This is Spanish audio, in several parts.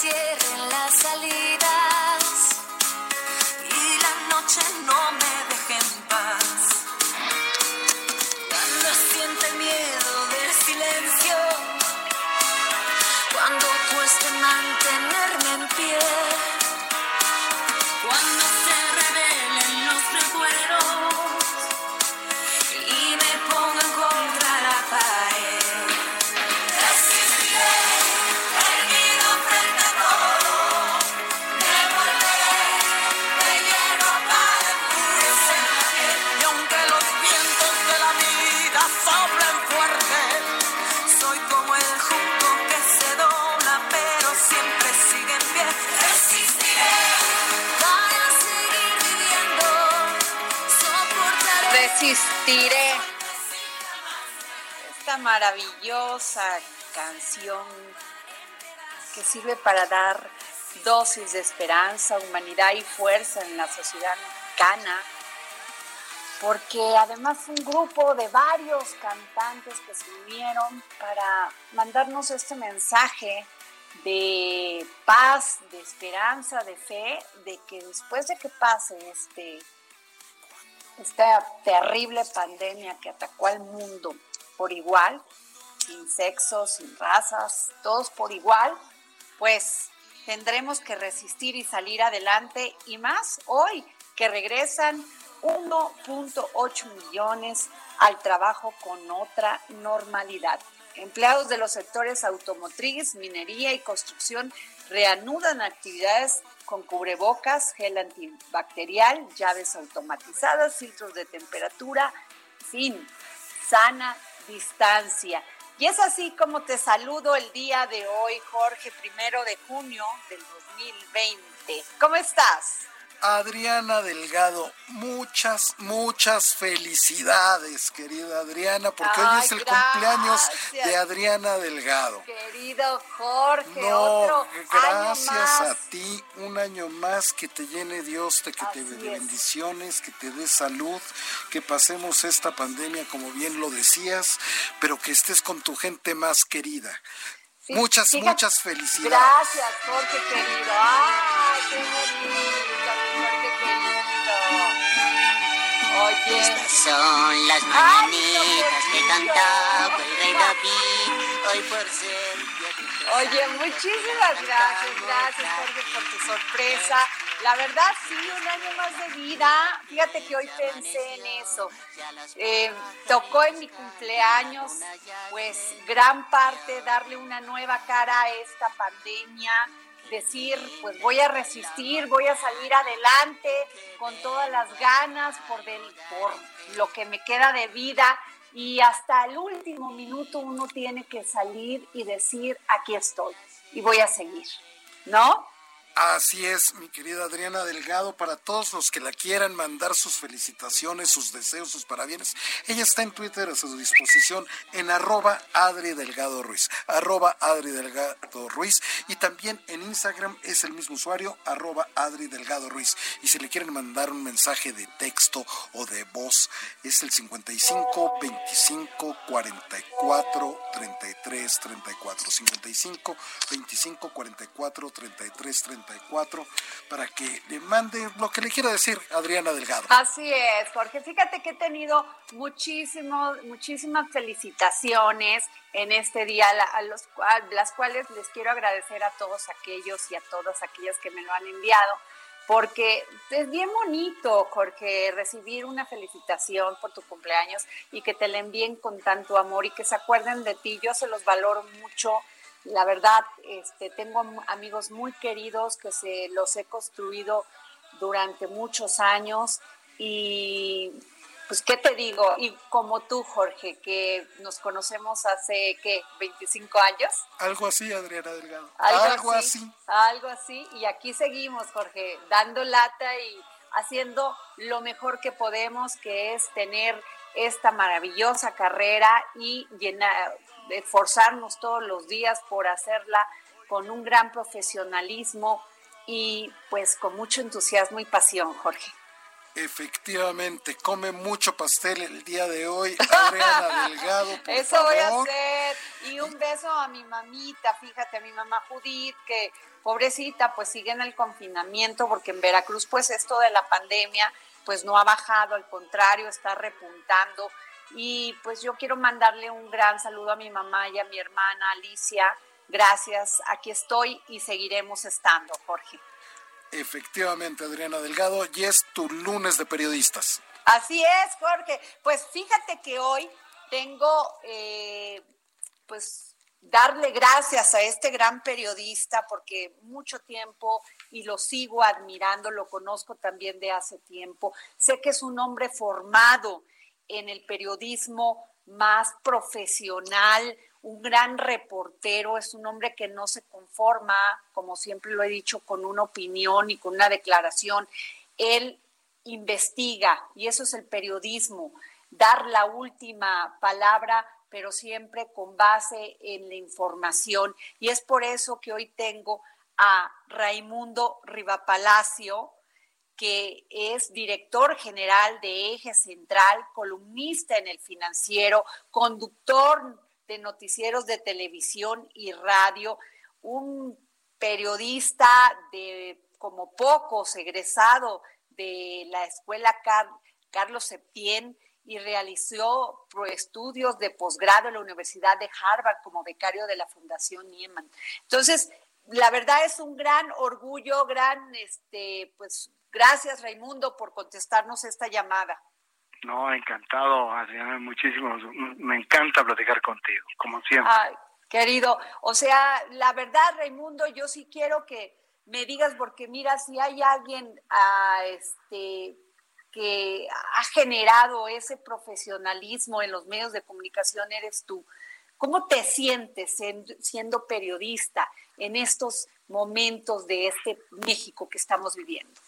Cierren las salidas y la noche no me Resistiré. Esta maravillosa canción que sirve para dar dosis de esperanza, humanidad y fuerza en la sociedad mexicana, porque además un grupo de varios cantantes que se unieron para mandarnos este mensaje de paz, de esperanza, de fe, de que después de que pase este esta terrible pandemia que atacó al mundo por igual, sin sexo, sin razas, todos por igual, pues tendremos que resistir y salir adelante y más hoy que regresan 1.8 millones al trabajo con otra normalidad. Empleados de los sectores automotriz, minería y construcción reanudan actividades con cubrebocas, gel antibacterial, llaves automatizadas, filtros de temperatura, fin, sana distancia. Y es así como te saludo el día de hoy, Jorge, primero de junio del 2020. ¿Cómo estás? Adriana Delgado, muchas, muchas felicidades, querida Adriana, porque hoy es el gracias. cumpleaños de Adriana Delgado. Querido Jorge, No, otro gracias año más. a ti, un año más que te llene Dios, que te Así es. bendiciones, que te dé salud, que pasemos esta pandemia como bien lo decías, pero que estés con tu gente más querida. Sí, muchas, fíjate- muchas felicidades. Gracias, Jorge querido. ¡Ay, qué bonito, Estas son las mañanitas que cantaba el rey David, hoy por ser oye, muchísimas gracias, gracias Jorge por tu sorpresa. La verdad, sí, un año más de vida. Fíjate que hoy pensé en eso. Eh, tocó en mi cumpleaños, pues gran parte darle una nueva cara a esta pandemia, decir, pues voy a resistir, voy a salir adelante con todas las ganas por, del- por lo que me queda de vida y hasta el último minuto uno tiene que salir y decir, aquí estoy y voy a seguir, ¿no? Así es, mi querida Adriana Delgado, para todos los que la quieran mandar sus felicitaciones, sus deseos, sus parabienes, ella está en Twitter a su disposición en arroba Adri Delgado Ruiz, arroba Adri Delgado Ruiz, y también en Instagram es el mismo usuario, arroba Adri Delgado Ruiz. Y si le quieren mandar un mensaje de texto o de voz, es el 55 25 44 33 34, 55 25 44 33 34 para que le mande lo que le quiera decir Adriana Delgado. Así es, Jorge. Fíjate que he tenido muchísimo, muchísimas felicitaciones en este día, a, los, las cuales les quiero agradecer a todos aquellos y a todas aquellas que me lo han enviado porque es bien bonito, Jorge, recibir una felicitación por tu cumpleaños y que te la envíen con tanto amor y que se acuerden de ti. Yo se los valoro mucho la verdad, este, tengo amigos muy queridos que se los he construido durante muchos años y pues qué te digo, y como tú Jorge, que nos conocemos hace ¿qué? 25 años. Algo así, Adriana Delgado. Algo, así, así. Algo así, y aquí seguimos Jorge, dando lata y haciendo lo mejor que podemos, que es tener esta maravillosa carrera y llenar, esforzarnos todos los días por hacerla con un gran profesionalismo y pues con mucho entusiasmo y pasión, Jorge. Efectivamente, come mucho pastel el día de hoy, Adriana Delgado. Por Eso voy a hacer. Y un beso a mi mamita, fíjate, a mi mamá Judith, que pobrecita, pues sigue en el confinamiento, porque en Veracruz, pues esto de la pandemia, pues no ha bajado, al contrario, está repuntando. Y pues yo quiero mandarle un gran saludo a mi mamá y a mi hermana Alicia. Gracias, aquí estoy y seguiremos estando, Jorge. Efectivamente, Adriana Delgado, y es tu lunes de periodistas. Así es, Jorge. Pues fíjate que hoy tengo, eh, pues, darle gracias a este gran periodista porque mucho tiempo y lo sigo admirando, lo conozco también de hace tiempo. Sé que es un hombre formado en el periodismo más profesional, un gran reportero, es un hombre que no se conforma, como siempre lo he dicho, con una opinión y con una declaración. Él investiga y eso es el periodismo, dar la última palabra, pero siempre con base en la información. Y es por eso que hoy tengo a Raimundo Rivapalacio, que es director general de Eje Central, columnista en el financiero, conductor de noticieros de televisión y radio, un periodista de como pocos, egresado de la escuela Carlos Septién y realizó estudios de posgrado en la Universidad de Harvard como becario de la Fundación Nieman. Entonces, la verdad es un gran orgullo, gran, este, pues, gracias Raimundo por contestarnos esta llamada. No, encantado, Adriana, muchísimo. Me encanta platicar contigo, como siempre. Ay, querido, o sea, la verdad, Raimundo, yo sí quiero que me digas, porque mira, si hay alguien a ah, este, que ha generado ese profesionalismo en los medios de comunicación, eres tú. ¿Cómo te sientes siendo periodista en estos momentos de este México que estamos viviendo?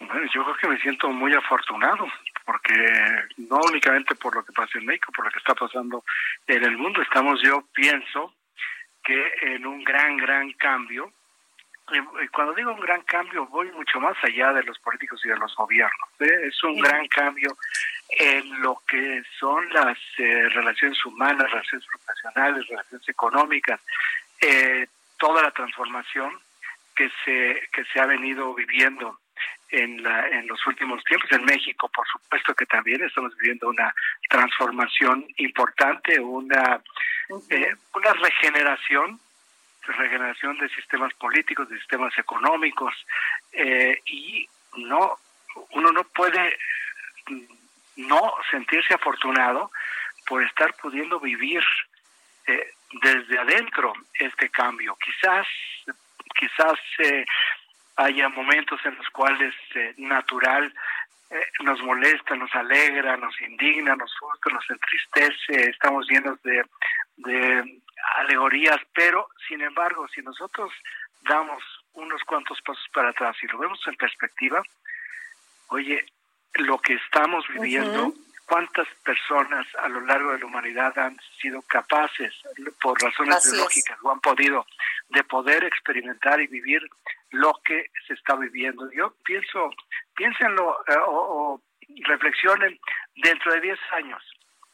Bueno, yo creo que me siento muy afortunado, porque no únicamente por lo que pasa en México, por lo que está pasando en el mundo, estamos, yo pienso, que en un gran, gran cambio. Y cuando digo un gran cambio, voy mucho más allá de los políticos y de los gobiernos. ¿eh? Es un gran cambio en lo que son las eh, relaciones humanas, relaciones profesionales, relaciones económicas, eh, toda la transformación que se, que se ha venido viviendo en, la, en los últimos tiempos. En México, por supuesto que también estamos viviendo una transformación importante, una, eh, una regeneración, regeneración de sistemas políticos, de sistemas económicos, eh, y no uno no puede no sentirse afortunado por estar pudiendo vivir eh, desde adentro este cambio. Quizás, quizás eh, haya momentos en los cuales eh, natural eh, nos molesta, nos alegra, nos indigna, nos frustra, nos entristece, estamos llenos de, de alegorías, pero sin embargo, si nosotros damos unos cuantos pasos para atrás y lo vemos en perspectiva, oye, lo que estamos viviendo, cuántas personas a lo largo de la humanidad han sido capaces, por razones biológicas, o han podido, de poder experimentar y vivir lo que se está viviendo. Yo pienso, piénsenlo eh, o, reflexionen dentro de 10 años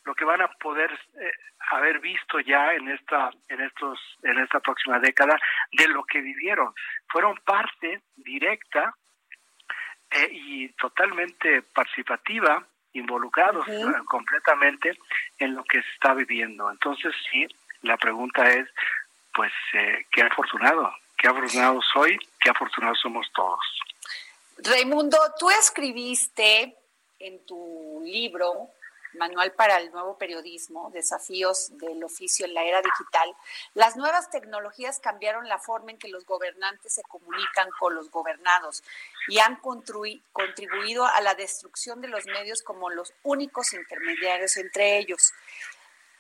lo que van a poder eh, haber visto ya en esta en estos en esta próxima década de lo que vivieron fueron parte directa eh, y totalmente participativa involucrados completamente en lo que se está viviendo. Entonces sí la pregunta es pues eh, qué afortunado qué afortunado soy qué afortunados somos todos. Raimundo tú escribiste en tu libro Manual para el Nuevo Periodismo, Desafíos del Oficio en la Era Digital, las nuevas tecnologías cambiaron la forma en que los gobernantes se comunican con los gobernados y han contribuido a la destrucción de los medios como los únicos intermediarios entre ellos.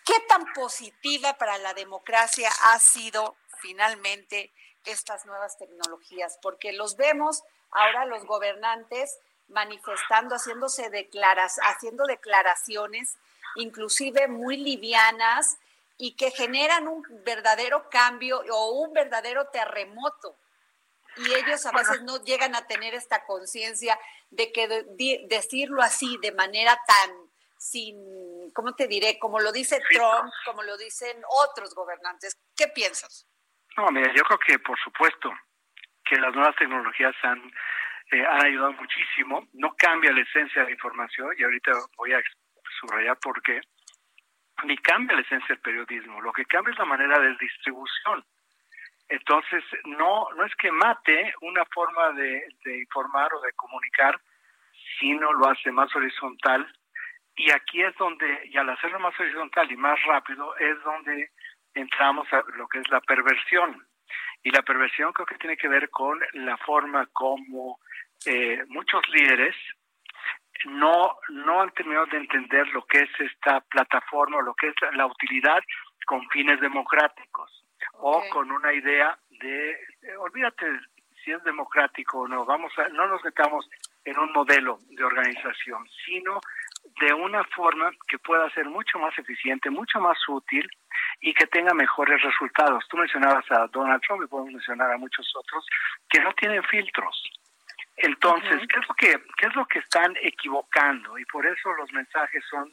¿Qué tan positiva para la democracia ha sido finalmente estas nuevas tecnologías? Porque los vemos ahora los gobernantes manifestando, haciéndose declaras, haciendo declaraciones, inclusive muy livianas, y que generan un verdadero cambio o un verdadero terremoto. Y ellos a veces no llegan a tener esta conciencia de que decirlo así, de manera tan sin, ¿cómo te diré? Como lo dice Trump, como lo dicen otros gobernantes. ¿Qué piensas? No, mira, yo creo que por supuesto que las nuevas tecnologías han eh, han ayudado muchísimo. No cambia la esencia de la información y ahorita voy a subrayar por qué. Ni cambia la esencia del periodismo. Lo que cambia es la manera de distribución. Entonces, no, no es que mate una forma de, de informar o de comunicar, sino lo hace más horizontal. Y aquí es donde, y al hacerlo más horizontal y más rápido, es donde entramos a lo que es la perversión. Y la perversión creo que tiene que ver con la forma como eh, muchos líderes no, no han terminado de entender lo que es esta plataforma, lo que es la utilidad con fines democráticos o con una idea de, olvídate si es democrático o no, vamos a, no nos metamos en un modelo de organización, sino de una forma que pueda ser mucho más eficiente, mucho más útil y que tenga mejores resultados. Tú mencionabas a Donald Trump y podemos mencionar a muchos otros que no tienen filtros. Entonces, ¿qué es lo que qué es lo que están equivocando? Y por eso los mensajes son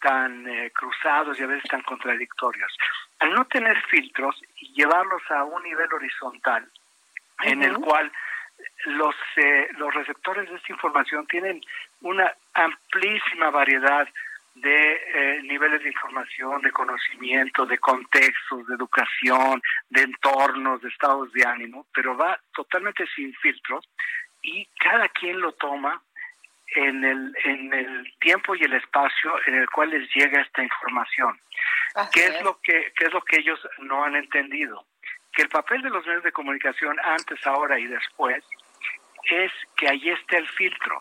tan eh, cruzados y a veces tan contradictorios. Al no tener filtros y llevarlos a un nivel horizontal, en el cual los eh, los receptores de esta información tienen una amplísima variedad de eh, niveles de información, de conocimiento, de contextos, de educación, de entornos, de estados de ánimo, pero va totalmente sin filtros y cada quien lo toma en el, en el tiempo y el espacio en el cual les llega esta información. ¿Qué es, lo que, ¿Qué es lo que ellos no han entendido? Que el papel de los medios de comunicación antes, ahora y después es que ahí está el filtro.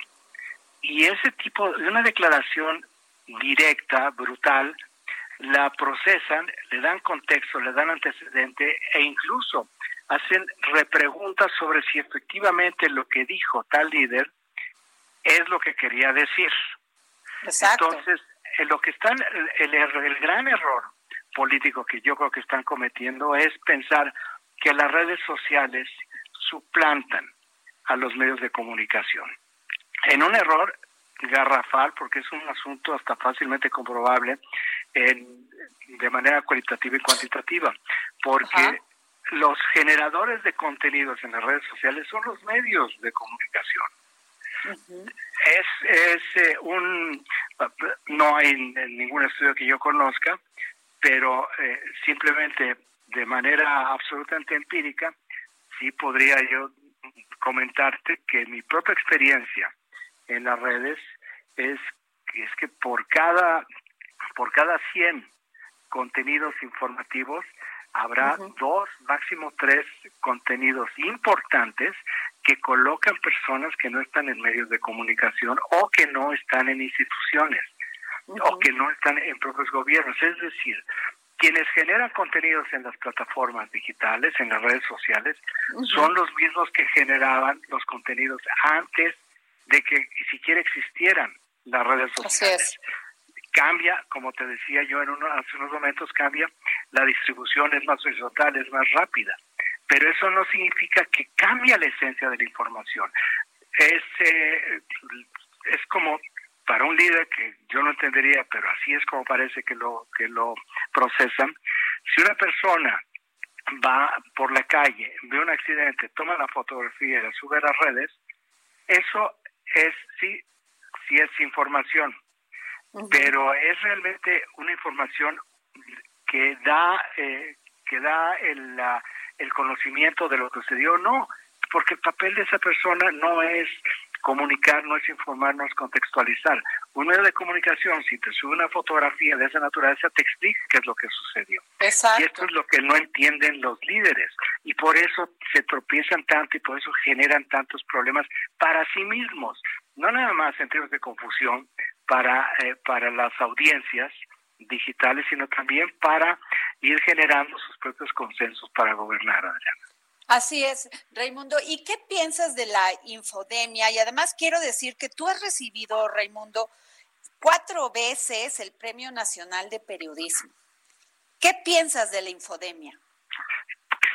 Y ese tipo de una declaración directa, brutal, la procesan, le dan contexto, le dan antecedente e incluso hacen repreguntas sobre si efectivamente lo que dijo tal líder es lo que quería decir. Entonces, en lo que están, el, el gran error político que yo creo que están cometiendo es pensar que las redes sociales suplantan a los medios de comunicación. En un error garrafal, porque es un asunto hasta fácilmente comprobable en, de manera cualitativa y cuantitativa, porque los generadores de contenidos en las redes sociales son los medios de comunicación. Es, es eh, un, no hay ningún estudio que yo conozca, pero eh, simplemente de manera absolutamente empírica, sí podría yo comentarte que mi propia experiencia en las redes es, es que por cada, por cada 100 contenidos informativos, habrá dos, máximo tres contenidos importantes que colocan personas que no están en medios de comunicación o que no están en instituciones o que no están en propios gobiernos. Es decir, quienes generan contenidos en las plataformas digitales, en las redes sociales, son los mismos que generaban los contenidos antes de que siquiera existieran las redes sociales. Cambia, como te decía yo en hace unos momentos, cambia, la distribución es más horizontal, es más rápida, pero eso no significa que cambia la esencia de la información. Es, eh, es como para un líder que yo no entendería, pero así es como parece que lo que lo procesan. Si una persona va por la calle, ve un accidente, toma la fotografía y la sube a las redes, eso es sí, sí es información, pero es realmente una información que da eh, que da el, el conocimiento de lo que sucedió, no, porque el papel de esa persona no es comunicar, no es informar, no es contextualizar. Un medio de comunicación, si te sube una fotografía de esa naturaleza, te explica qué es lo que sucedió. Exacto. Y esto es lo que no entienden los líderes. Y por eso se tropiezan tanto y por eso generan tantos problemas para sí mismos. No nada más en términos de confusión para, eh, para las audiencias digitales, sino también para ir generando sus propios consensos para gobernar, Adriana. Así es, Raimundo. ¿Y qué piensas de la infodemia? Y además quiero decir que tú has recibido, Raimundo, cuatro veces el Premio Nacional de Periodismo. ¿Qué piensas de la infodemia?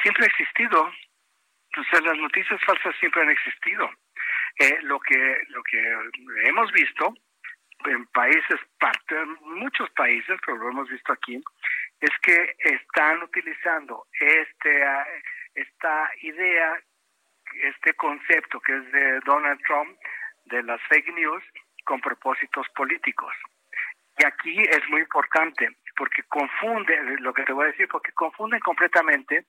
Siempre ha existido. O sea, las noticias falsas siempre han existido. Eh, lo que lo que hemos visto en países, muchos países, pero lo hemos visto aquí, es que están utilizando este esta idea, este concepto que es de Donald Trump, de las fake news, con propósitos políticos. Y aquí es muy importante, porque confunde, lo que te voy a decir, porque confunden completamente,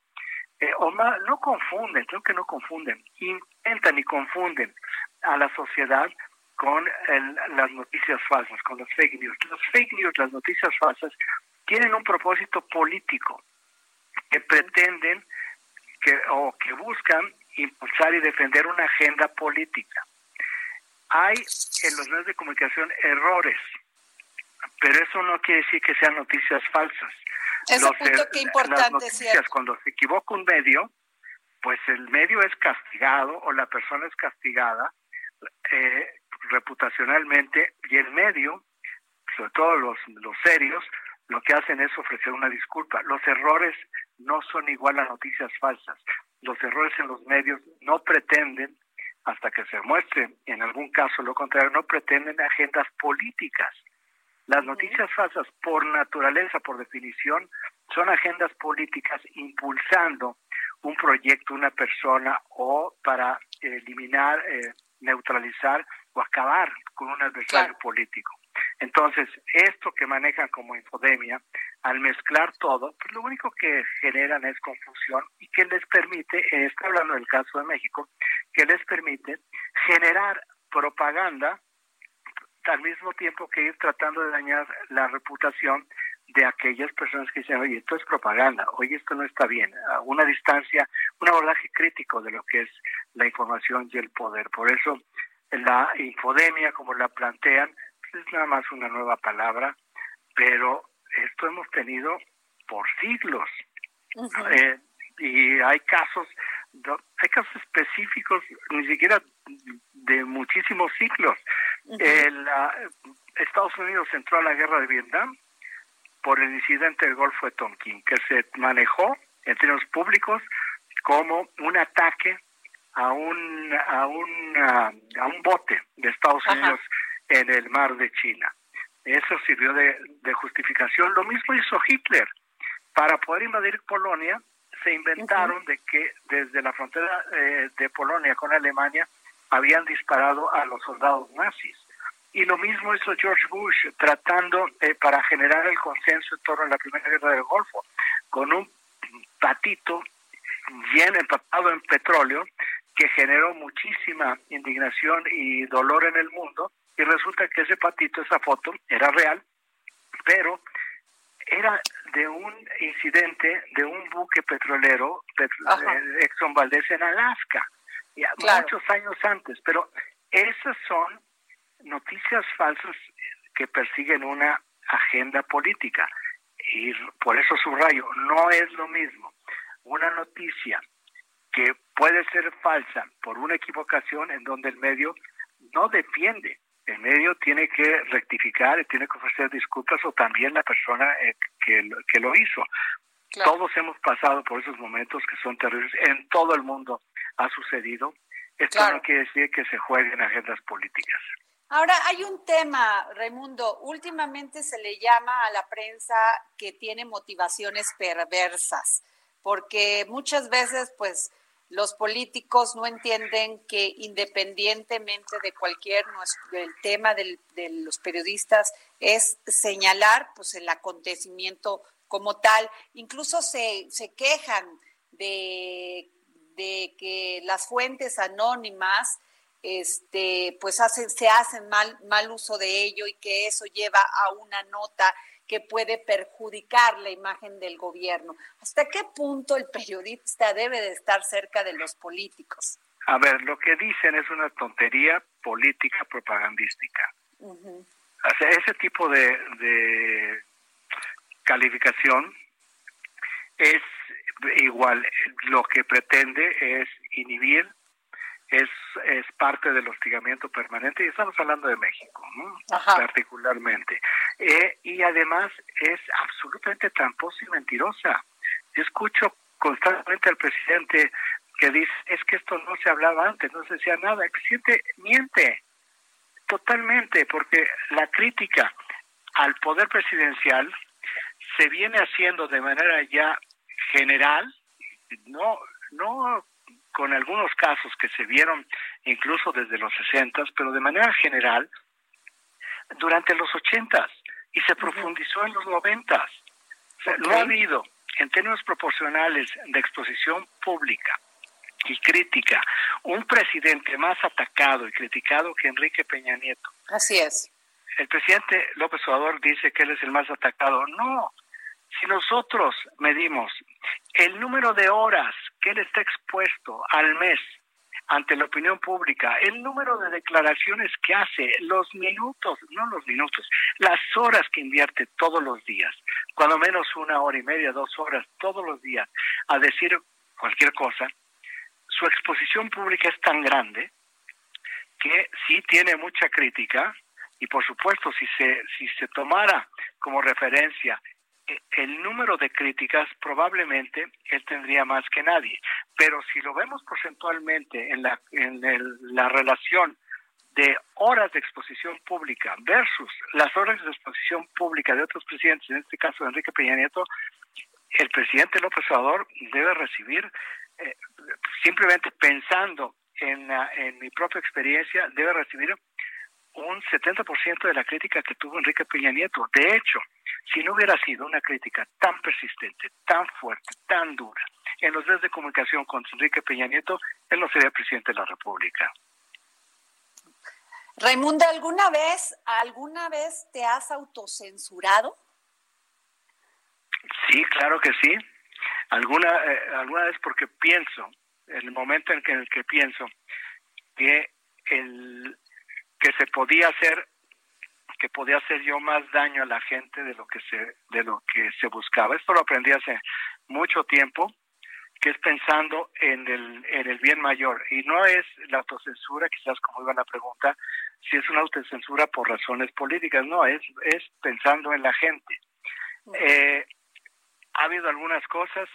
eh, o no, no confunden, creo que no confunden, intentan y confunden a la sociedad con las noticias falsas, con las fake news. Las fake news, las noticias falsas, tienen un propósito político que pretenden que, o que buscan impulsar y defender una agenda política. Hay en los medios de comunicación errores, pero eso no quiere decir que sean noticias falsas. Ese punto er, importante, las noticias, cuando se equivoca un medio, pues el medio es castigado o la persona es castigada eh, reputacionalmente y el medio, sobre todo los, los serios, lo que hacen es ofrecer una disculpa. Los errores no son igual a noticias falsas. Los errores en los medios no pretenden, hasta que se muestre en algún caso lo contrario, no pretenden agendas políticas. Las noticias falsas, por naturaleza, por definición, son agendas políticas impulsando un proyecto, una persona o para eliminar, eh, neutralizar o acabar con un adversario político. Entonces, esto que manejan como infodemia, al mezclar todo, pues lo único que generan es confusión y que les permite, estoy hablando del caso de México, que les permite generar propaganda al mismo tiempo que ir tratando de dañar la reputación de aquellas personas que dicen, oye, esto es propaganda, oye, esto no está bien, a una distancia, un abordaje crítico de lo que es la información y el poder. Por eso la infodemia, como la plantean, es nada más una nueva palabra, pero esto hemos tenido por siglos. Eh, y hay casos, hay casos específicos, ni siquiera de muchísimos siglos. Estados Unidos entró a la guerra de Vietnam por el incidente del Golfo de Tonkin, que se manejó en términos públicos como un ataque a un a un a, un bote de Estados Unidos en el mar de China. Eso sirvió de, justificación. Lo mismo hizo Hitler. Para poder invadir Polonia, se inventaron de que desde la frontera eh, de Polonia con Alemania habían disparado a los soldados nazis. Y lo mismo hizo George Bush, tratando eh, para generar el consenso en torno a la Primera Guerra del Golfo, con un patito lleno, empapado en petróleo, que generó muchísima indignación y dolor en el mundo, y resulta que ese patito, esa foto, era real, pero era de un incidente de un buque petrolero, eh, Exxon Valdez en Alaska, ya, muchos años antes, pero esas son noticias falsas que persiguen una agenda política. y por eso subrayo, no es lo mismo una noticia que puede ser falsa por una equivocación en donde el medio no defiende. El medio tiene que rectificar y tiene que ofrecer disculpas o también la persona eh, que, que lo hizo. Todos hemos pasado por esos momentos que son terribles. En todo el mundo ha sucedido. Esto no quiere decir que se jueguen agendas políticas. Ahora, hay un tema, Raimundo. Últimamente se le llama a la prensa que tiene motivaciones perversas, porque muchas veces, pues, los políticos no entienden que independientemente de cualquier del tema del, de los periodistas es señalar pues el acontecimiento como tal. Incluso se, se quejan de, de que las fuentes anónimas este, pues hacen, se hacen mal, mal uso de ello y que eso lleva a una nota que puede perjudicar la imagen del gobierno. ¿Hasta qué punto el periodista debe de estar cerca de los políticos? A ver, lo que dicen es una tontería política propagandística. ese tipo de, de calificación es igual, lo que pretende es inhibir es, es parte del hostigamiento permanente y estamos hablando de México, particularmente. Eh, y además es absolutamente tramposa y mentirosa. Yo escucho constantemente al presidente que dice, es que esto no se hablaba antes, no se decía nada. El presidente miente totalmente porque la crítica al poder presidencial se viene haciendo de manera ya general, no, no con algunos casos que se vieron incluso desde los 60, pero de manera general durante los 80 y se profundizó en los 90. no ha habido, en términos proporcionales de exposición pública y crítica, un presidente más atacado y criticado que Enrique Peña Nieto. Así es. El presidente López Obrador dice que él es el más atacado. No, si nosotros medimos el número de horas que él está expuesto al mes ante la opinión pública, el número de declaraciones que hace, los minutos, no los minutos, las horas que invierte todos los días, cuando menos una hora y media, dos horas todos los días, a decir cualquier cosa, su exposición pública es tan grande que sí tiene mucha crítica y por supuesto si se si se tomara como referencia el número de críticas probablemente él tendría más que nadie, pero si lo vemos porcentualmente en la, en la relación de horas de exposición pública versus las horas de exposición pública de otros presidentes, en este caso de Enrique Peña Nieto, el presidente López Obrador debe recibir, eh, simplemente pensando en, en mi propia experiencia, debe recibir un 70% de la crítica que tuvo Enrique Peña Nieto. De hecho, si no hubiera sido una crítica tan persistente, tan fuerte, tan dura en los medios de comunicación contra Enrique Peña Nieto, él no sería presidente de la República. Raimundo, ¿alguna vez, alguna vez te has autocensurado? Sí, claro que sí. Alguna, eh, alguna vez porque pienso, en el momento en, en el que pienso que el, que se podía hacer que podía hacer yo más daño a la gente de lo que se de lo que se buscaba. Esto lo aprendí hace mucho tiempo, que es pensando en el en el bien mayor y no es la autocensura, quizás como iba la pregunta, si es una autocensura por razones políticas, no, es es pensando en la gente. Eh, ha habido algunas cosas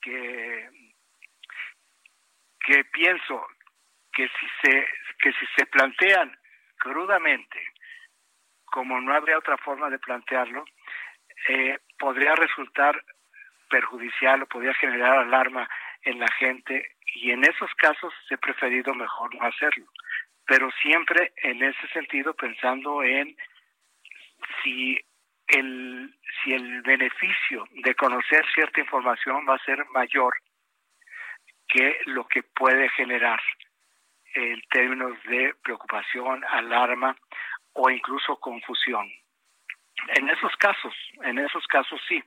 que que pienso que si se que si se plantean crudamente, como no habría otra forma de plantearlo, eh, podría resultar perjudicial o podría generar alarma en la gente y en esos casos he preferido mejor no hacerlo. Pero siempre en ese sentido pensando en si el, si el beneficio de conocer cierta información va a ser mayor que lo que puede generar en términos de preocupación, alarma o incluso confusión. En esos casos, en esos casos sí,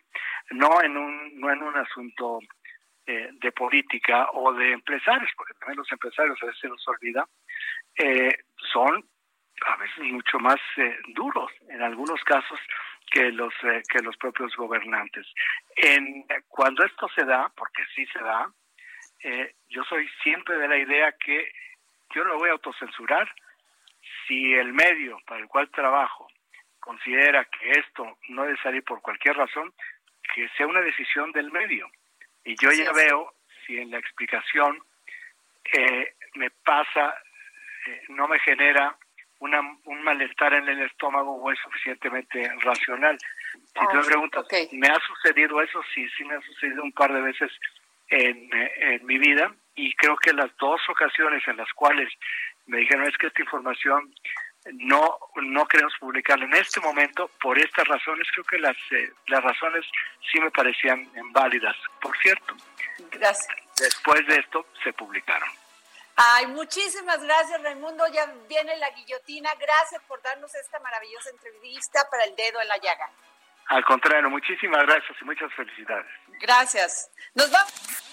no en un, no en un asunto eh, de política o de empresarios, porque también los empresarios a veces se nos olvida, eh, son a veces mucho más eh, duros. En algunos casos que los eh, que los propios gobernantes. En cuando esto se da, porque sí se da, yo soy siempre de la idea que yo no voy a autocensurar si el medio para el cual trabajo considera que esto no debe salir por cualquier razón, que sea una decisión del medio. Y yo ya veo si en la explicación eh, me pasa, eh, no me genera una, un malestar en el estómago o es suficientemente racional. Si tú me ah, preguntas, ¿me ha sucedido eso? Sí, sí me ha sucedido un par de veces en, en mi vida y creo que las dos ocasiones en las cuales me dijeron es que esta información no no queremos publicarla en este momento por estas razones creo que las eh, las razones sí me parecían válidas por cierto gracias después de esto se publicaron Ay, muchísimas gracias, Raimundo. Ya viene la guillotina. Gracias por darnos esta maravillosa entrevista para el dedo en la llaga. Al contrario, muchísimas gracias y muchas felicidades. Gracias. Nos vamos.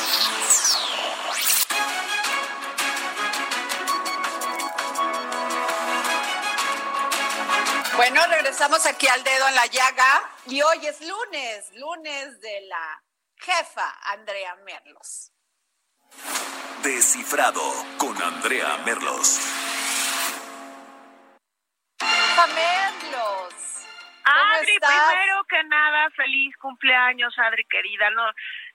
Bueno, regresamos aquí al dedo en la llaga y hoy es lunes, lunes de la jefa Andrea Merlos. Descifrado con Andrea Merlos. Jefa Merlos. Adri, primero que nada, feliz cumpleaños, Adri querida. No,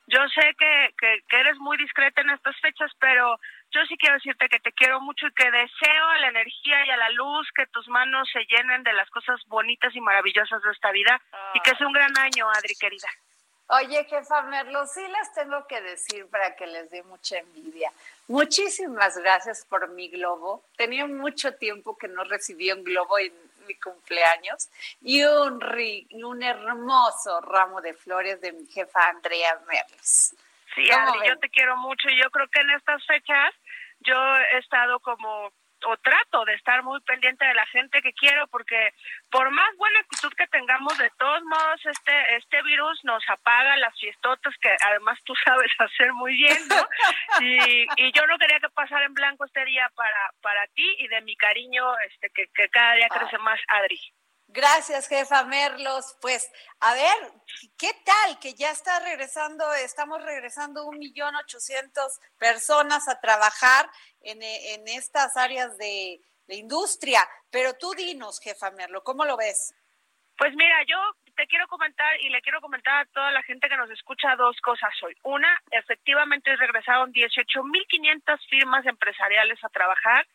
yo sé que, que, que eres muy discreta en estas fechas, pero yo sí quiero decirte que te quiero mucho y que deseo a la energía y a la luz que tus manos se llenen de las cosas bonitas y maravillosas de esta vida y que sea un gran año, Adri, querida. Oye, jefa Merlo, sí les tengo que decir para que les dé mucha envidia. Muchísimas gracias por mi globo. Tenía mucho tiempo que no recibí un globo en mi cumpleaños y un, un hermoso ramo de flores de mi jefa Andrea Merlos. Sí, Adri, yo te quiero mucho y yo creo que en estas fechas yo he estado como o trato de estar muy pendiente de la gente que quiero porque por más buena actitud que tengamos de todos modos este este virus nos apaga las fiestotas que además tú sabes hacer muy bien ¿no? y, y yo no quería que pasara en blanco este día para para ti y de mi cariño este que, que cada día crece más Adri Gracias, jefa Merlos. Pues, a ver, ¿qué tal? Que ya está regresando, estamos regresando un millón ochocientos personas a trabajar en, en estas áreas de, de, industria. Pero tú dinos, jefa Merlo, ¿cómo lo ves? Pues mira, yo te quiero comentar y le quiero comentar a toda la gente que nos escucha dos cosas hoy. Una, efectivamente regresaron 18.500 firmas empresariales a trabajar.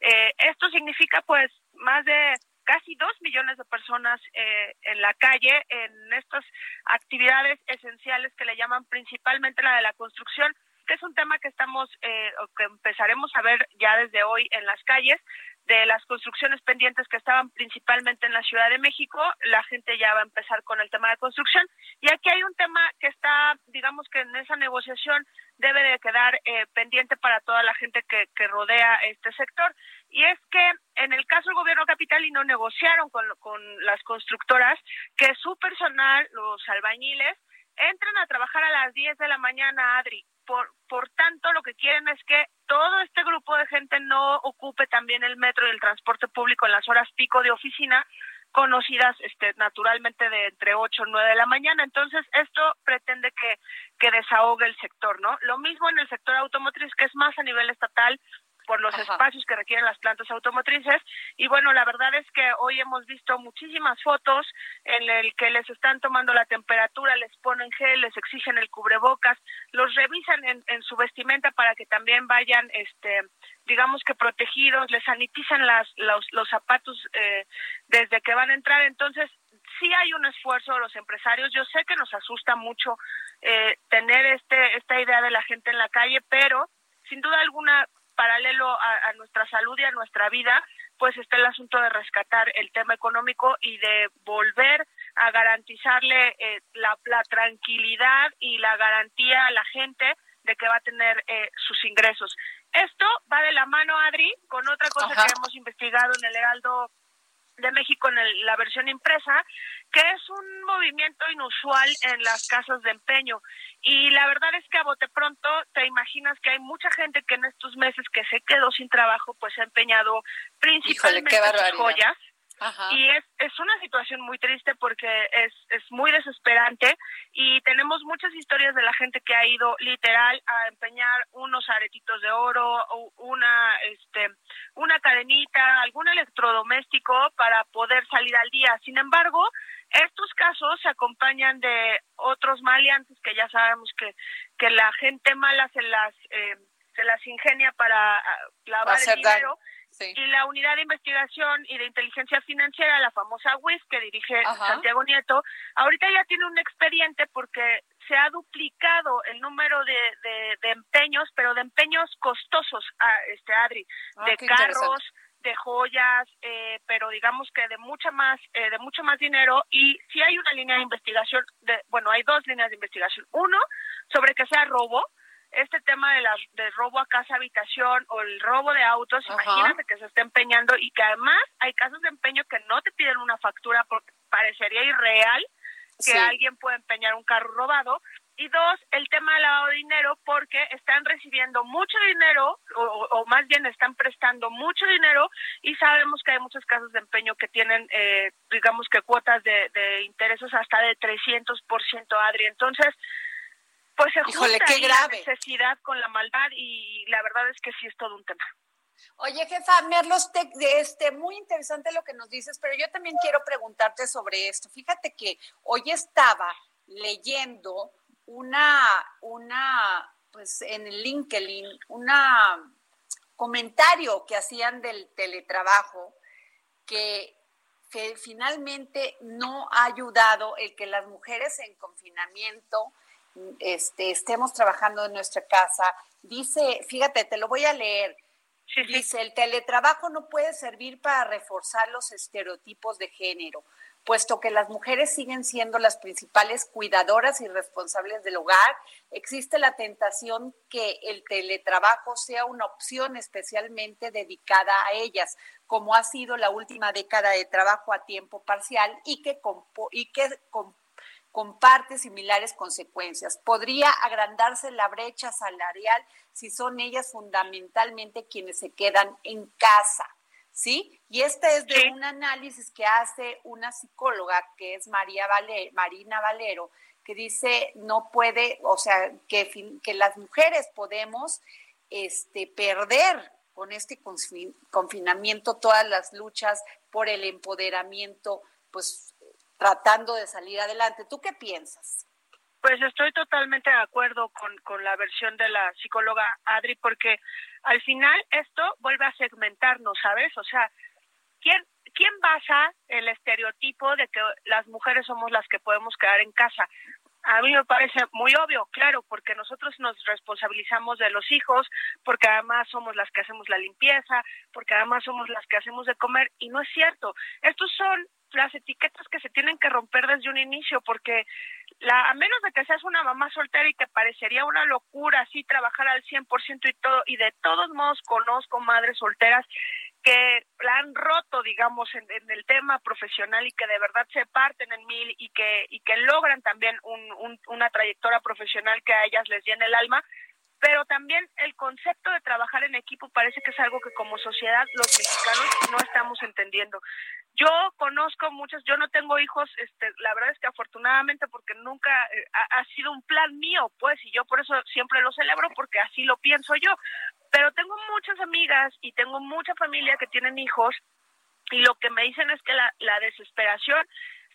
Eh, esto significa pues más de casi dos millones de personas eh, en la calle en estas actividades esenciales que le llaman principalmente la de la construcción, es un tema que estamos eh, que empezaremos a ver ya desde hoy en las calles de las construcciones pendientes que estaban principalmente en la Ciudad de México, la gente ya va a empezar con el tema de construcción. Y aquí hay un tema que está, digamos que en esa negociación debe de quedar eh, pendiente para toda la gente que, rodea este sector. Y es que en el caso del gobierno capitalino negociaron con, las constructoras que su personal, los albañiles, entren a trabajar a las 10 de la mañana, Adri. Por, por tanto, lo que quieren es que todo este grupo de gente no ocupe también el metro y el transporte público en las horas pico de oficina, conocidas este, naturalmente de entre 8 y 9 de la mañana. Entonces, esto pretende que, que desahogue el sector, ¿no? Lo mismo en el sector automotriz, que es más a nivel estatal, por los espacios que requieren las plantas automotrices. Y bueno, la verdad es que hoy hemos visto muchísimas fotos en el que les están tomando la temperatura, les ponen gel, les exigen el cubrebocas, los revisan en, en su vestimenta para que también vayan, este, digamos que protegidos, les sanitizan las, los, los zapatos eh, desde que van a entrar. Entonces, sí hay un esfuerzo de los empresarios. Yo sé que nos asusta mucho eh, tener este esta idea de la gente en la calle, pero sin duda alguna paralelo a, nuestra salud y a nuestra vida, pues está el asunto de rescatar el tema económico y de volver a garantizarle eh, la, la, tranquilidad y la garantía a la gente de que va a tener eh, sus ingresos. Esto va de la mano, Adri, con otra cosa que hemos investigado en el Heraldo de México en la versión impresa, que es un movimiento inusual en las casas de empeño. Y la verdad es que a bote pronto te imaginas que hay mucha gente que en estos meses que se quedó sin trabajo, pues ha empeñado principalmente sus joyas y es, es una situación muy triste porque es, es muy desesperante y tenemos muchas historias de la gente que ha ido literal a empeñar unos aretitos de oro, o una, este, una cadenita, algún electrodoméstico para poder salir al día. Sin embargo, estos casos se acompañan de otros maleantes que ya sabemos que, que la gente mala se las, eh, se las ingenia para ah, lavar el dinero. Y la unidad de investigación y de inteligencia financiera, la famosa WIS que dirige Santiago Nieto, ahorita ya tiene un expediente porque se ha duplicado el número de, de, empeños, pero de empeños costosos, a este Adri, ah, de carros, de joyas, eh, pero digamos que de mucha más, eh, de mucho más dinero. Y si hay una línea de investigación, de, bueno, hay dos líneas de investigación. Uno, sobre que sea robo, este tema de, la, de robo a casa habitación o el robo de autos, imagínate que se está empeñando y que además hay casos de empeño que no te piden una factura porque parecería irreal que alguien pueda empeñar un carro robado. Y dos, el tema del lavado de dinero porque están recibiendo mucho dinero o, más bien están prestando mucho dinero y sabemos que hay muchos casos de empeño que tienen, eh, digamos que cuotas de, de intereses hasta de 300%, Adri. Entonces, pues se junta la necesidad con la maldad y la verdad es que sí es todo un tema. Oye, jefa, Merlos, este, muy interesante lo que nos dices, pero yo también quiero preguntarte sobre esto. Fíjate que hoy estaba leyendo una, una, pues en el LinkedIn, una comentario que hacían del teletrabajo que, que finalmente no ha ayudado el que las mujeres en confinamiento este, estemos trabajando en nuestra casa. Dice, fíjate, te lo voy a leer. Dice, el teletrabajo no puede servir para reforzar los estereotipos de género, puesto que las mujeres siguen siendo las principales cuidadoras y responsables del hogar. Existe la tentación que el teletrabajo sea una opción especialmente dedicada a ellas, como ha sido la última década de trabajo a tiempo parcial y que, y que comparte similares consecuencias. Podría agrandarse la brecha salarial si son ellas fundamentalmente quienes se quedan en casa. ¿Sí? Y este es de un análisis que hace una psicóloga que es María Marina Valero, que dice no puede, o sea, que, que las mujeres podemos este, perder con este confinamiento todas las luchas por el empoderamiento pues tratando de salir adelante. ¿Tú qué piensas? Pues estoy totalmente de acuerdo con, con la versión de la psicóloga Adri, porque al final esto vuelve a segmentarnos, ¿sabes? O sea, ¿quién, ¿quién basa el estereotipo de que las mujeres somos las que podemos quedar en casa? A mí me parece muy obvio, claro, porque nosotros nos responsabilizamos de los hijos, porque además somos las que hacemos la limpieza, porque además somos las que hacemos de comer, y no es cierto. Estos son las etiquetas que se tienen que romper desde un inicio, porque la, a menos de que seas una mamá soltera y que parecería una locura así trabajar al 100% y todo, y de todos modos conozco madres solteras que la han roto, digamos, en, el tema profesional y que de verdad se parten en mil y que, y que logran también un, una trayectoria profesional que a ellas les llena el alma, pero también el concepto de trabajar en equipo parece que es algo que como sociedad los mexicanos no estamos entendiendo. Yo conozco muchos, yo no tengo hijos, este, la verdad es que afortunadamente porque nunca eh, ha, sido un plan mío, pues, y yo por eso siempre lo celebro porque así lo pienso yo. Pero tengo muchas amigas y tengo mucha familia que tienen hijos y lo que me dicen es que la, la desesperación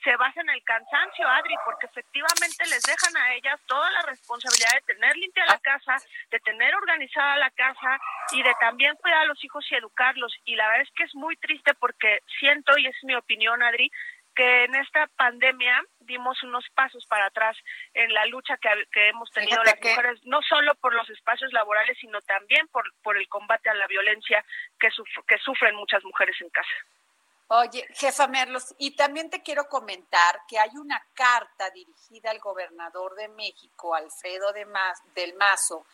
se basa en el cansancio, Adri, porque efectivamente les dejan a ellas toda la responsabilidad de tener limpia la casa, de tener organizada la casa y de también cuidar a los hijos y educarlos. Y la verdad es que es muy triste porque siento, y es mi opinión, Adri, que en esta pandemia dimos unos pasos para atrás en la lucha que, hemos tenido las mujeres, no solo por los espacios laborales, sino también por, por el combate a la violencia que, que sufren muchas mujeres en casa. Oye, jefa Merlos, y también te quiero comentar que hay una carta dirigida al gobernador de México, Alfredo de del Mazo,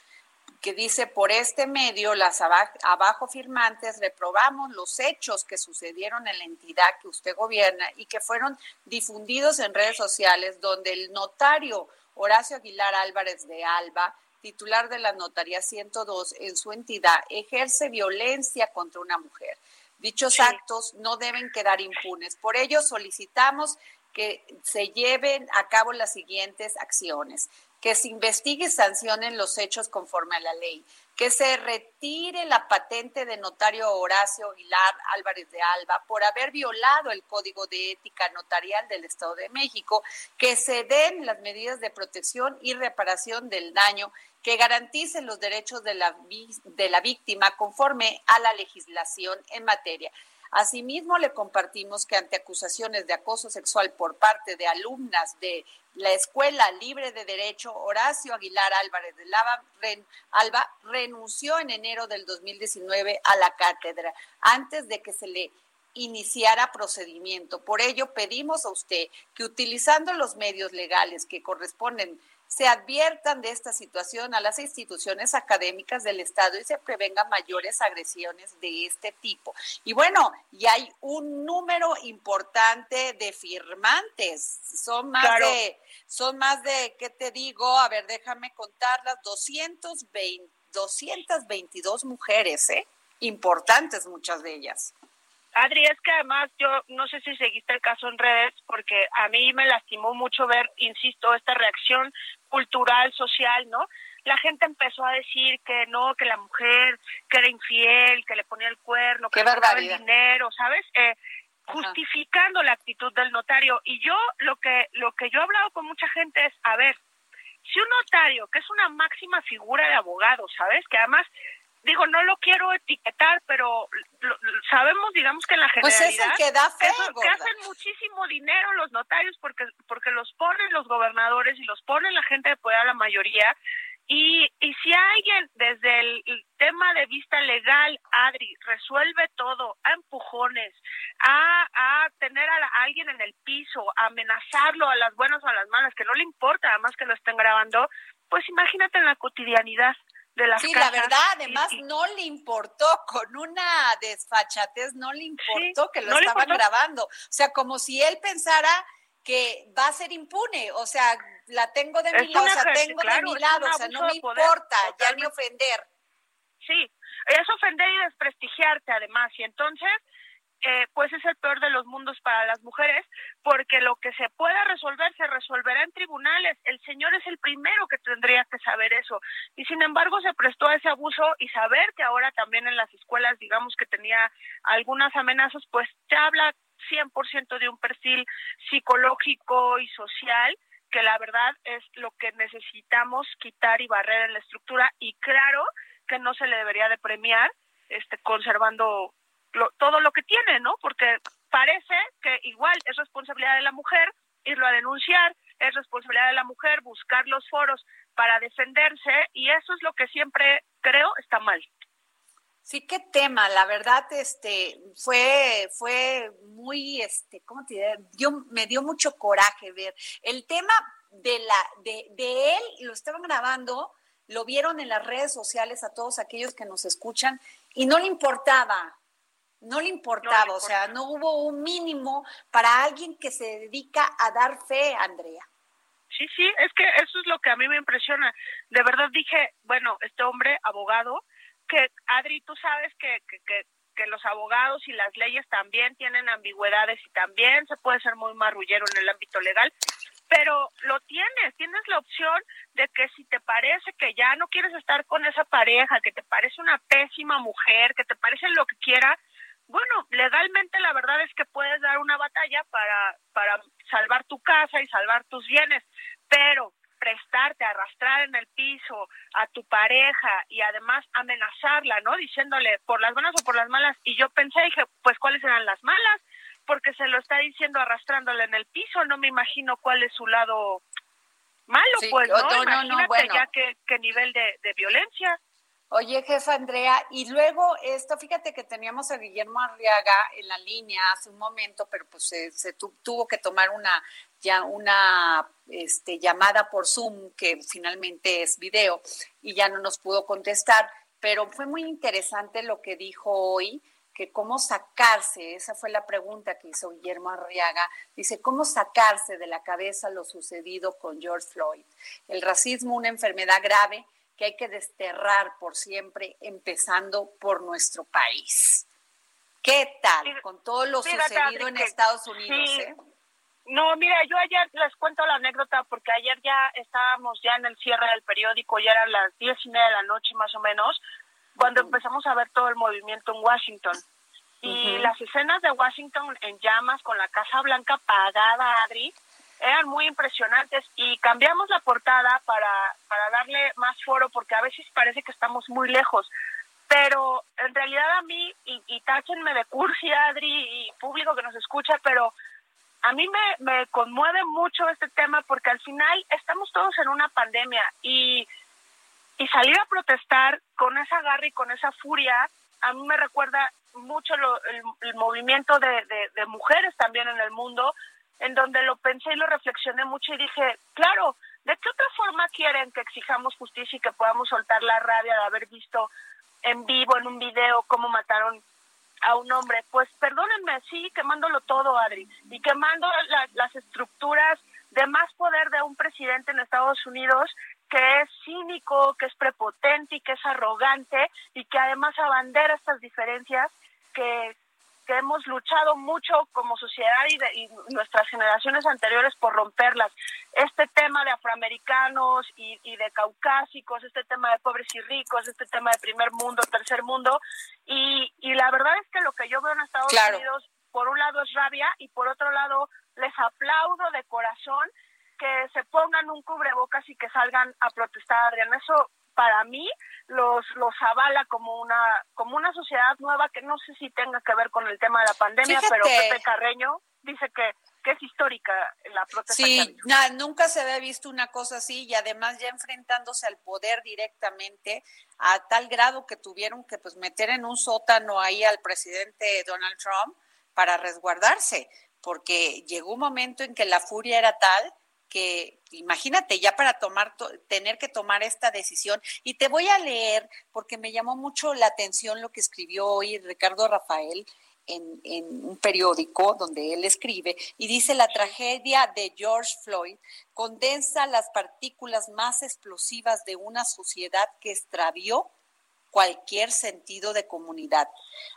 que dice, por este medio, las abajo firmantes reprobamos los hechos que sucedieron en la entidad que usted gobierna y que fueron difundidos en redes sociales, donde el notario Horacio Aguilar Álvarez de Alba, titular de la Notaría 102 en su entidad, ejerce violencia contra una mujer. Dichos actos no deben quedar impunes. Por ello, solicitamos que se lleven a cabo las siguientes acciones. Que se investigue y sancionen los hechos conforme a la ley, que se retire la patente de notario Horacio Aguilar Álvarez de Alba por haber violado el Código de Ética Notarial del Estado de México, que se den las medidas de protección y reparación del daño que garanticen los derechos de la, de la víctima conforme a la legislación en materia. Asimismo, le compartimos que ante acusaciones de acoso sexual por parte de alumnas de la Escuela Libre de Derecho, Horacio Aguilar Álvarez de Lava, Alba renunció en enero del 2019 a la cátedra antes de que se le iniciara procedimiento. Por ello, pedimos a usted que utilizando los medios legales que corresponden se adviertan de esta situación a las instituciones académicas del Estado y se prevengan mayores agresiones de este tipo. Y bueno, y hay un número importante de firmantes. Son más de, son más de, ¿qué te digo? A ver, déjame contarlas, 220, 222 mujeres, ¿eh? Importantes muchas de ellas. Adri, es que además yo no sé si seguiste el caso en redes, porque a mí me lastimó mucho ver, insisto, esta reacción cultural, social, ¿no? La gente empezó a decir que no, que la mujer, que era infiel, que le ponía el cuerno, que le daba el dinero, ¿sabes? Eh, justificando la actitud del notario. Y yo lo que, lo que yo he hablado con mucha gente es, a ver, si un notario, que es una máxima figura de abogado, ¿sabes? Que además digo, no lo quiero etiquetar, pero sabemos, digamos que en la generalidad pues es el que da fe, que hacen muchísimo dinero los notarios porque porque los ponen los gobernadores y los ponen la gente de poder a la mayoría. Y, y si alguien desde el, tema de vista legal, Adri, resuelve todo a empujones, a, a tener a, a, alguien en el piso, a amenazarlo a las buenas o a las malas, que no le importa además que lo estén grabando, pues imagínate en la cotidianidad sí, la verdad, además no le importó, con una desfachatez no le importó que lo estaban grabando. O sea, como si él pensara que va a ser impune, o sea, la tengo de mi lado, o sea, tengo de mi lado, o sea, no me importa ya ni ofender. Sí, es ofender y desprestigiarte además, y entonces eh, pues es el peor de los mundos para las mujeres, porque lo que se pueda resolver se resolverá en tribunales. El señor es el primero que tendría que saber eso. Y sin embargo se prestó a ese abuso y saber que ahora también en las escuelas, digamos que tenía algunas amenazas, pues te habla 100% de un perfil psicológico y social que la verdad es lo que necesitamos quitar y barrer en la estructura y claro que no se le debería de premiar este conservando todo lo que tiene, ¿no? Porque parece que igual es responsabilidad de la mujer irlo a denunciar, es responsabilidad de la mujer buscar los foros para defenderse y eso es lo que siempre creo está mal. Sí, qué tema, la verdad, este, fue, fue muy, este, ¿cómo te diré? me dio mucho coraje ver. El tema de la, de, de él, lo estaban grabando, lo vieron en las redes sociales a todos aquellos que nos escuchan y no le importaba, no le importaba, o sea, no hubo un mínimo para alguien que se dedica a dar fe, Andrea. Sí, sí, es que eso es lo que a mí me impresiona. De verdad dije, bueno, este hombre, abogado, que Adri, tú sabes que, que, que, que los abogados y las leyes también tienen ambigüedades y también se puede ser muy marrullero en el ámbito legal, pero lo tienes, tienes la opción de que si te parece que ya no quieres estar con esa pareja, que te parece una pésima mujer, que te parece lo que quiera, bueno, legalmente la verdad es que puedes dar una batalla para, para salvar tu casa y salvar tus bienes, pero prestarte, arrastrar en el piso a tu pareja y además amenazarla, ¿no? Diciéndole por las buenas o por las malas. Y yo pensé, dije, pues cuáles eran las malas, porque se lo está diciendo arrastrándole en el piso, no me imagino cuál es su lado malo, pues, ¿no? no, no, no bueno. ya qué, qué nivel de, de violencia. Oye, jefa Andrea, y luego esto, fíjate que teníamos a Guillermo Arriaga en la línea hace un momento, pero pues se, tuvo que tomar una ya una este, llamada por Zoom, que finalmente es video, y ya no nos pudo contestar. Pero fue muy interesante lo que dijo hoy, que cómo sacarse, esa fue la pregunta que hizo Guillermo Arriaga, dice, ¿cómo sacarse de la cabeza lo sucedido con George Floyd? El racismo, una enfermedad grave que hay que desterrar por siempre, empezando por nuestro país. ¿Qué tal con todo lo sucedido en Estados Unidos? Eh? No, mira, yo ayer les cuento la anécdota porque ayer ya estábamos ya en el cierre del periódico, ya eran las diez y media de la noche más o menos, cuando empezamos a ver todo el movimiento en Washington. Y las escenas de Washington en llamas con la Casa Blanca apagada, Adri, eran muy impresionantes y cambiamos la portada para, para darle más foro porque a veces parece que estamos muy lejos. Pero en realidad a mí, y, y táchenme de cursi, Adri, y público que nos escucha, pero a mí me, me conmueve mucho este tema porque al final estamos todos en una pandemia y, y salir a protestar con esa garra y con esa furia, a mí me recuerda mucho lo, el, movimiento de, de mujeres también en el mundo, en donde lo pensé y lo reflexioné mucho y dije, claro, ¿de qué otra forma quieren que exijamos justicia y que podamos soltar la rabia de haber visto en vivo, en un video, cómo mataron a un hombre? Pues perdónenme, sí, quemándolo todo, Adri, y quemando las estructuras de más poder de un presidente en Estados Unidos que es cínico, que es prepotente y que es arrogante y que además abandera estas diferencias que, que hemos luchado mucho como sociedad y, de, y, nuestras generaciones anteriores por romperlas. Este tema de afroamericanos y, y, de caucásicos, este tema de pobres y ricos, este tema de primer mundo, tercer mundo, y, y la verdad es que lo que yo veo en Estados claro. Unidos, por un lado es rabia y por otro lado les aplaudo de corazón que se pongan un cubrebocas y que salgan a protestar, Adrián. Eso para mí los los avala como una como una sociedad nueva que no sé si tenga que ver con el tema de la pandemia, Fíjate. pero Pepe Carreño dice que que es histórica la protesta. Sí, na, nunca se había visto una cosa así y además ya enfrentándose al poder directamente a tal grado que tuvieron que pues meter en un sótano ahí al presidente Donald Trump para resguardarse, porque llegó un momento en que la furia era tal que imagínate ya para tomar tener que tomar esta decisión y te voy a leer porque me llamó mucho la atención lo que escribió hoy Ricardo Rafael en, en, un periódico donde él escribe y dice la tragedia de George Floyd condensa las partículas más explosivas de una sociedad que extravió cualquier sentido de comunidad.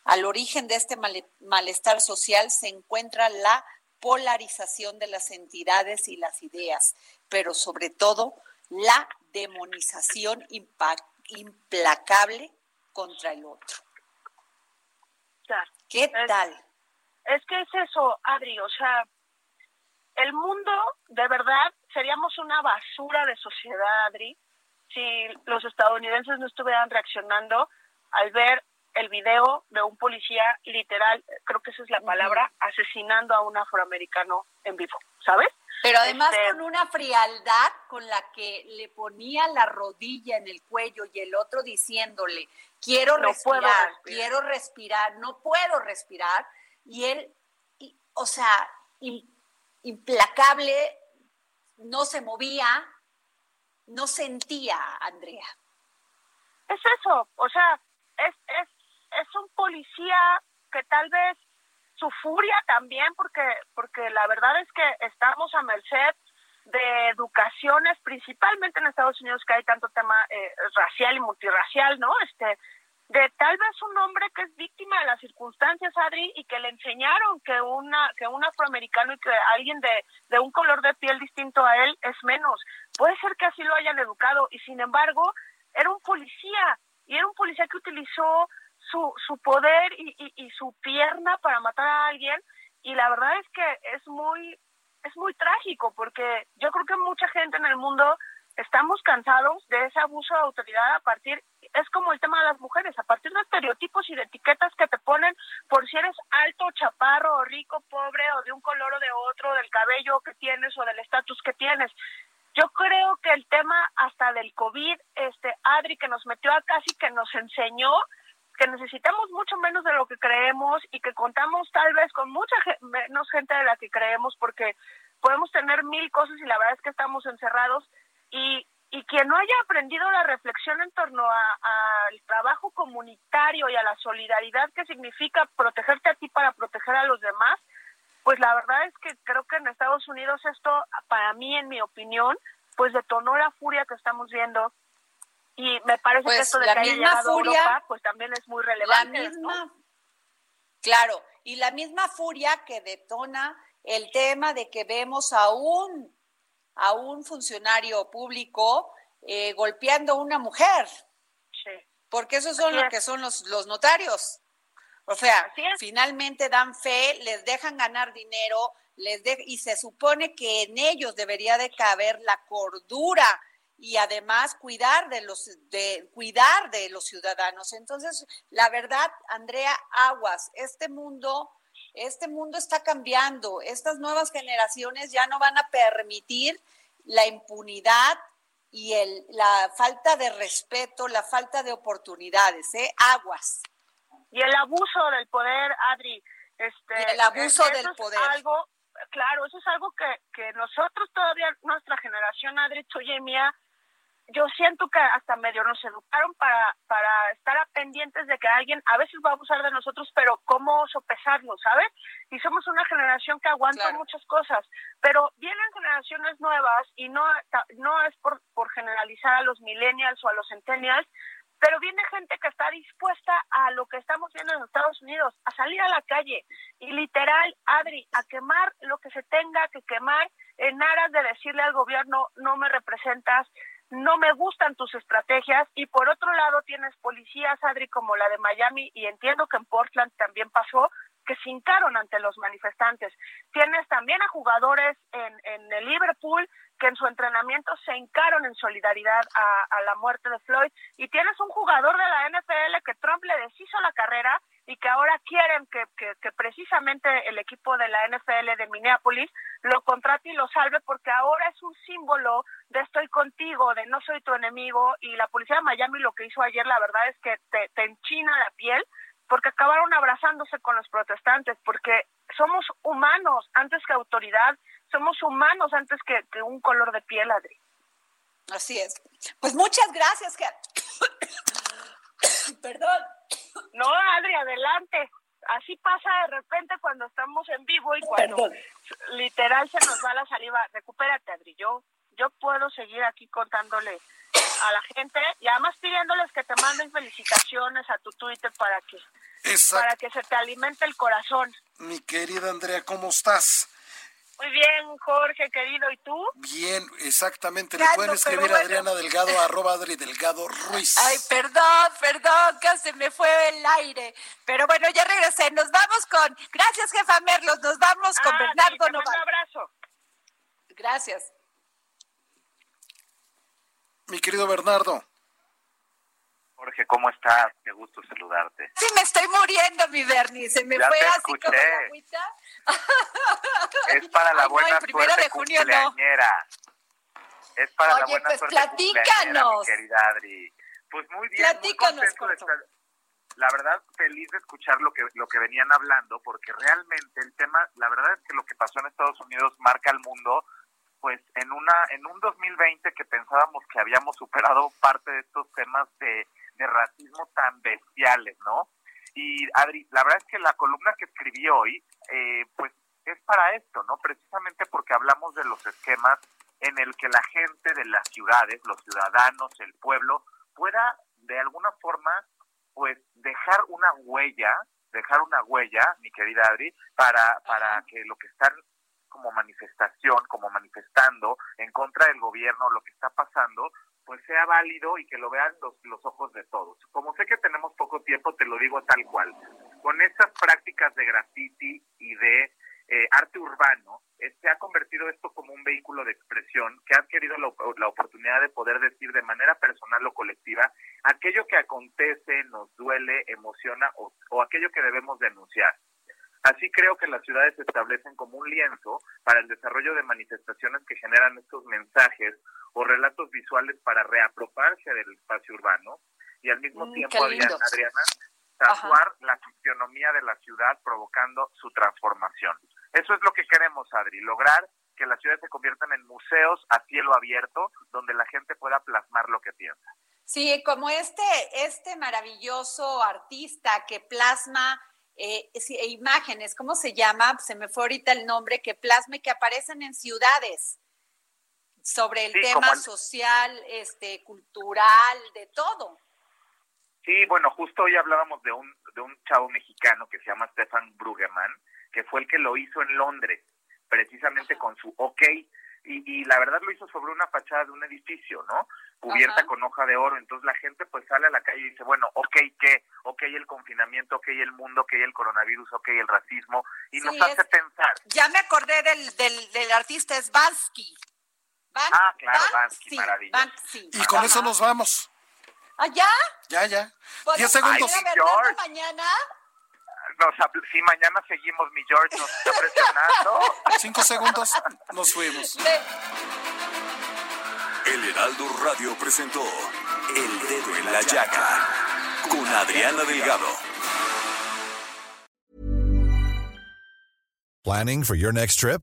Al origen de este malestar social se encuentra la polarización de las entidades y las ideas, pero sobre todo la demonización implacable contra el otro. Claro. ¿Qué es, tal? Es que es eso, Adri, o sea, el mundo, de verdad, seríamos una basura de sociedad, Adri, si los estadounidenses no estuvieran reaccionando al ver el video de un policía literal, creo que esa es la palabra, uh -huh. asesinando a un afroamericano en vivo, ¿sabes? Pero además este, con una frialdad con la que le ponía la rodilla en el cuello y el otro diciéndole, quiero no respirar, respirar, quiero respirar, no puedo respirar, y él, y, o sea, implacable, no se movía, no sentía, Andrea. Es eso, o sea, es, es es un policía que tal vez su furia también, porque, porque la verdad es que estamos a merced de educaciones, principalmente en Estados Unidos que hay tanto tema eh, racial y multirracial, ¿no? Este, de tal vez un hombre que es víctima de las circunstancias, Adri, y que le enseñaron que una que un afroamericano y que alguien de, de un color de piel distinto a él es menos. Puede ser que así lo hayan educado y sin embargo era un policía y era un policía que utilizó su, su poder y, y, su pierna para matar a alguien y la verdad es que es muy es muy trágico porque yo creo que mucha gente en el mundo estamos cansados de ese abuso de autoridad a partir es como el tema de las mujeres a partir de estereotipos y de etiquetas que te ponen por si eres alto, chaparro, o rico, pobre o de un color o de otro, del cabello que tienes o del estatus que tienes. Yo creo que el tema hasta del COVID, este Adri que nos metió a casi que nos enseñó que necesitamos mucho menos de lo que creemos y que contamos tal vez con mucha menos gente de la que creemos porque podemos tener mil cosas y la verdad es que estamos encerrados. Y, y quien no haya aprendido la reflexión en torno al trabajo comunitario y a la solidaridad que significa protegerte a ti para proteger a los demás, pues la verdad es que creo que en Estados Unidos esto, para mí, en mi opinión, pues detonó la furia que estamos viendo y me parece que Pues esto de la que haya misma llegado a furia- Europa, pues también es muy La relevante. ¿no? misma, claro, y la misma furia que detona el tema de que vemos a un, a un funcionario público eh, golpeando a una mujer, Sí. porque esos son Así lo es. que son los, los notarios. O sea, finalmente dan fe, les dejan ganar dinero, les de- y se supone que en ellos debería de caber la cordura y además cuidar de los de cuidar de los ciudadanos. Entonces, la verdad, Andrea Aguas, este mundo este mundo está cambiando. Estas nuevas generaciones ya no van a permitir la impunidad y el, la falta de respeto, la falta de oportunidades, ¿eh? Aguas. y el abuso del poder, Adri. Este, Y el abuso eso del poder. Algo, claro, eso es algo que, que nosotros todavía, nuestra generación, Adri, tuya y mía, yo siento que hasta medio nos educaron para, para estar a pendientes de que alguien a veces va a abusar de nosotros, pero cómo sopesarlo, ¿sabes? Y somos una generación que aguanta Claro. muchas cosas, pero vienen generaciones nuevas y no, no es por, por generalizar a los millennials o a los centennials, pero viene gente que está dispuesta a lo que estamos viendo en Estados Unidos, a salir a la calle y literal, Adri, a quemar lo que se tenga que quemar en aras de decirle al gobierno, no me representas, no me gustan tus estrategias y por otro lado tienes policías, Adri, como la de Miami y entiendo que en Portland también pasó, que se hincaron ante los manifestantes. Tienes también a jugadores en, en el Liverpool que en su entrenamiento se hincaron en solidaridad a, a la muerte de Floyd y tienes un jugador de la NFL que Trump le deshizo la carrera y que ahora quieren que, que, que precisamente el equipo de la NFL de Minneapolis lo contrate y lo salve porque ahora es un símbolo de estoy contigo, de no soy tu enemigo y la policía de Miami lo que hizo ayer la verdad es que te, te enchina la piel porque acabaron abrazándose con los protestantes, porque somos humanos antes que autoridad, somos humanos antes que, que un color de piel, Adri. Así es. Pues muchas gracias, que Perdón. No, Adri, adelante. Así pasa de repente cuando estamos en vivo y cuando Perdón. literal se nos va la saliva. Recupérate, Adri. Yo, yo puedo seguir aquí contándole a la gente y además pidiéndoles que te manden felicitaciones a tu Twitter para que Exacto. para que se te alimente el corazón. Mi querida Andrea, ¿cómo estás? Muy bien, Jorge, querido. ¿Y tú? Bien, exactamente. Le pueden escribir a bueno. Adriana Delgado, arroba Adri Delgado Ruiz. Ay, perdón, perdón, que se me fue el aire. Pero bueno, ya regresé. Nos vamos con. Gracias, jefa Merlos. Nos vamos con Ah, sí, Bernardo Noval. Un abrazo. Gracias. Mi querido Bernardo. Jorge, ¿cómo estás? Qué gusto saludarte. Sí, me estoy muriendo, mi Bernie. Se me Ya fue te así escuché. como la agüita. Es para la Ay, no, buena el primero suerte de junio no. cumpleañera. Es para la Oye, buena pues suerte platícanos. mi querida Adri. Pues muy bien, muy Platícanos, de estar. La verdad, feliz de escuchar lo que, lo que venían hablando, porque realmente el tema, la verdad es que lo que pasó en Estados Unidos marca al mundo, pues en una en un 2020 que pensábamos que habíamos superado parte de estos temas de, de racismo tan bestiales, ¿no? Y Adri, la verdad es que la columna que escribí hoy, eh, pues es para esto, ¿no? Precisamente porque hablamos de los esquemas en el que la gente de las ciudades, los ciudadanos, el pueblo, pueda de alguna forma, pues dejar una huella, dejar una huella, mi querida Adri, para, para que lo que están como manifestación, como manifestando en contra del gobierno, lo que está pasando, pues sea válido y que lo vean los, los ojos de todos. Como sé que tenemos poco tiempo, te lo digo tal cual. Con estas prácticas de graffiti y de eh, arte urbano, eh, se ha convertido esto como un vehículo de expresión que ha adquirido la, la oportunidad de poder decir de manera personal o colectiva aquello que acontece, nos duele, emociona o, o aquello que debemos denunciar. Así creo que las ciudades se establecen como un lienzo para el desarrollo de manifestaciones que generan estos mensajes o relatos visuales para reapropiarse del espacio urbano y al mismo Mm, tiempo, Adriana. Adriana, tatuar la fisionomía de la ciudad provocando su transformación. Eso es lo que queremos, Adri, lograr que las ciudades se conviertan en museos a cielo abierto donde la gente pueda plasmar lo que piensa. Sí, como este, este maravilloso artista que plasma eh, sí, imágenes, ¿cómo se llama? Se me fue ahorita el nombre, que plasma y que aparecen en ciudades sobre el Sí, tema como social, este, cultural, de todo. Sí, bueno, justo hoy hablábamos de un, de un chavo mexicano que se llama Stefan Brueggemann, que fue el que lo hizo en Londres, precisamente con su OK, y, y la verdad lo hizo sobre una fachada de un edificio, ¿no? Cubierta Ajá. con hoja de oro, entonces la gente pues sale a la calle y dice, bueno, OK, ¿qué? OK el confinamiento, OK el mundo, OK el coronavirus, OK el racismo, y Sí, nos hace es- pensar. Ya me acordé del, del, del artista, es Bansky. Ban- Ah, claro, Bansky, maravilloso. Banksy. Y con Ajá. eso nos vamos. ¿Ah, ya? Ya, ya. ¿Podemos Diez segundos. ir a Ay, mañana? Nos, si mañana seguimos, mi George nos está presionando. Cinco segundos, nos fuimos. El Heraldo Radio presentó El Dedo en la Llaga con Adriana Delgado. Planning for your next trip?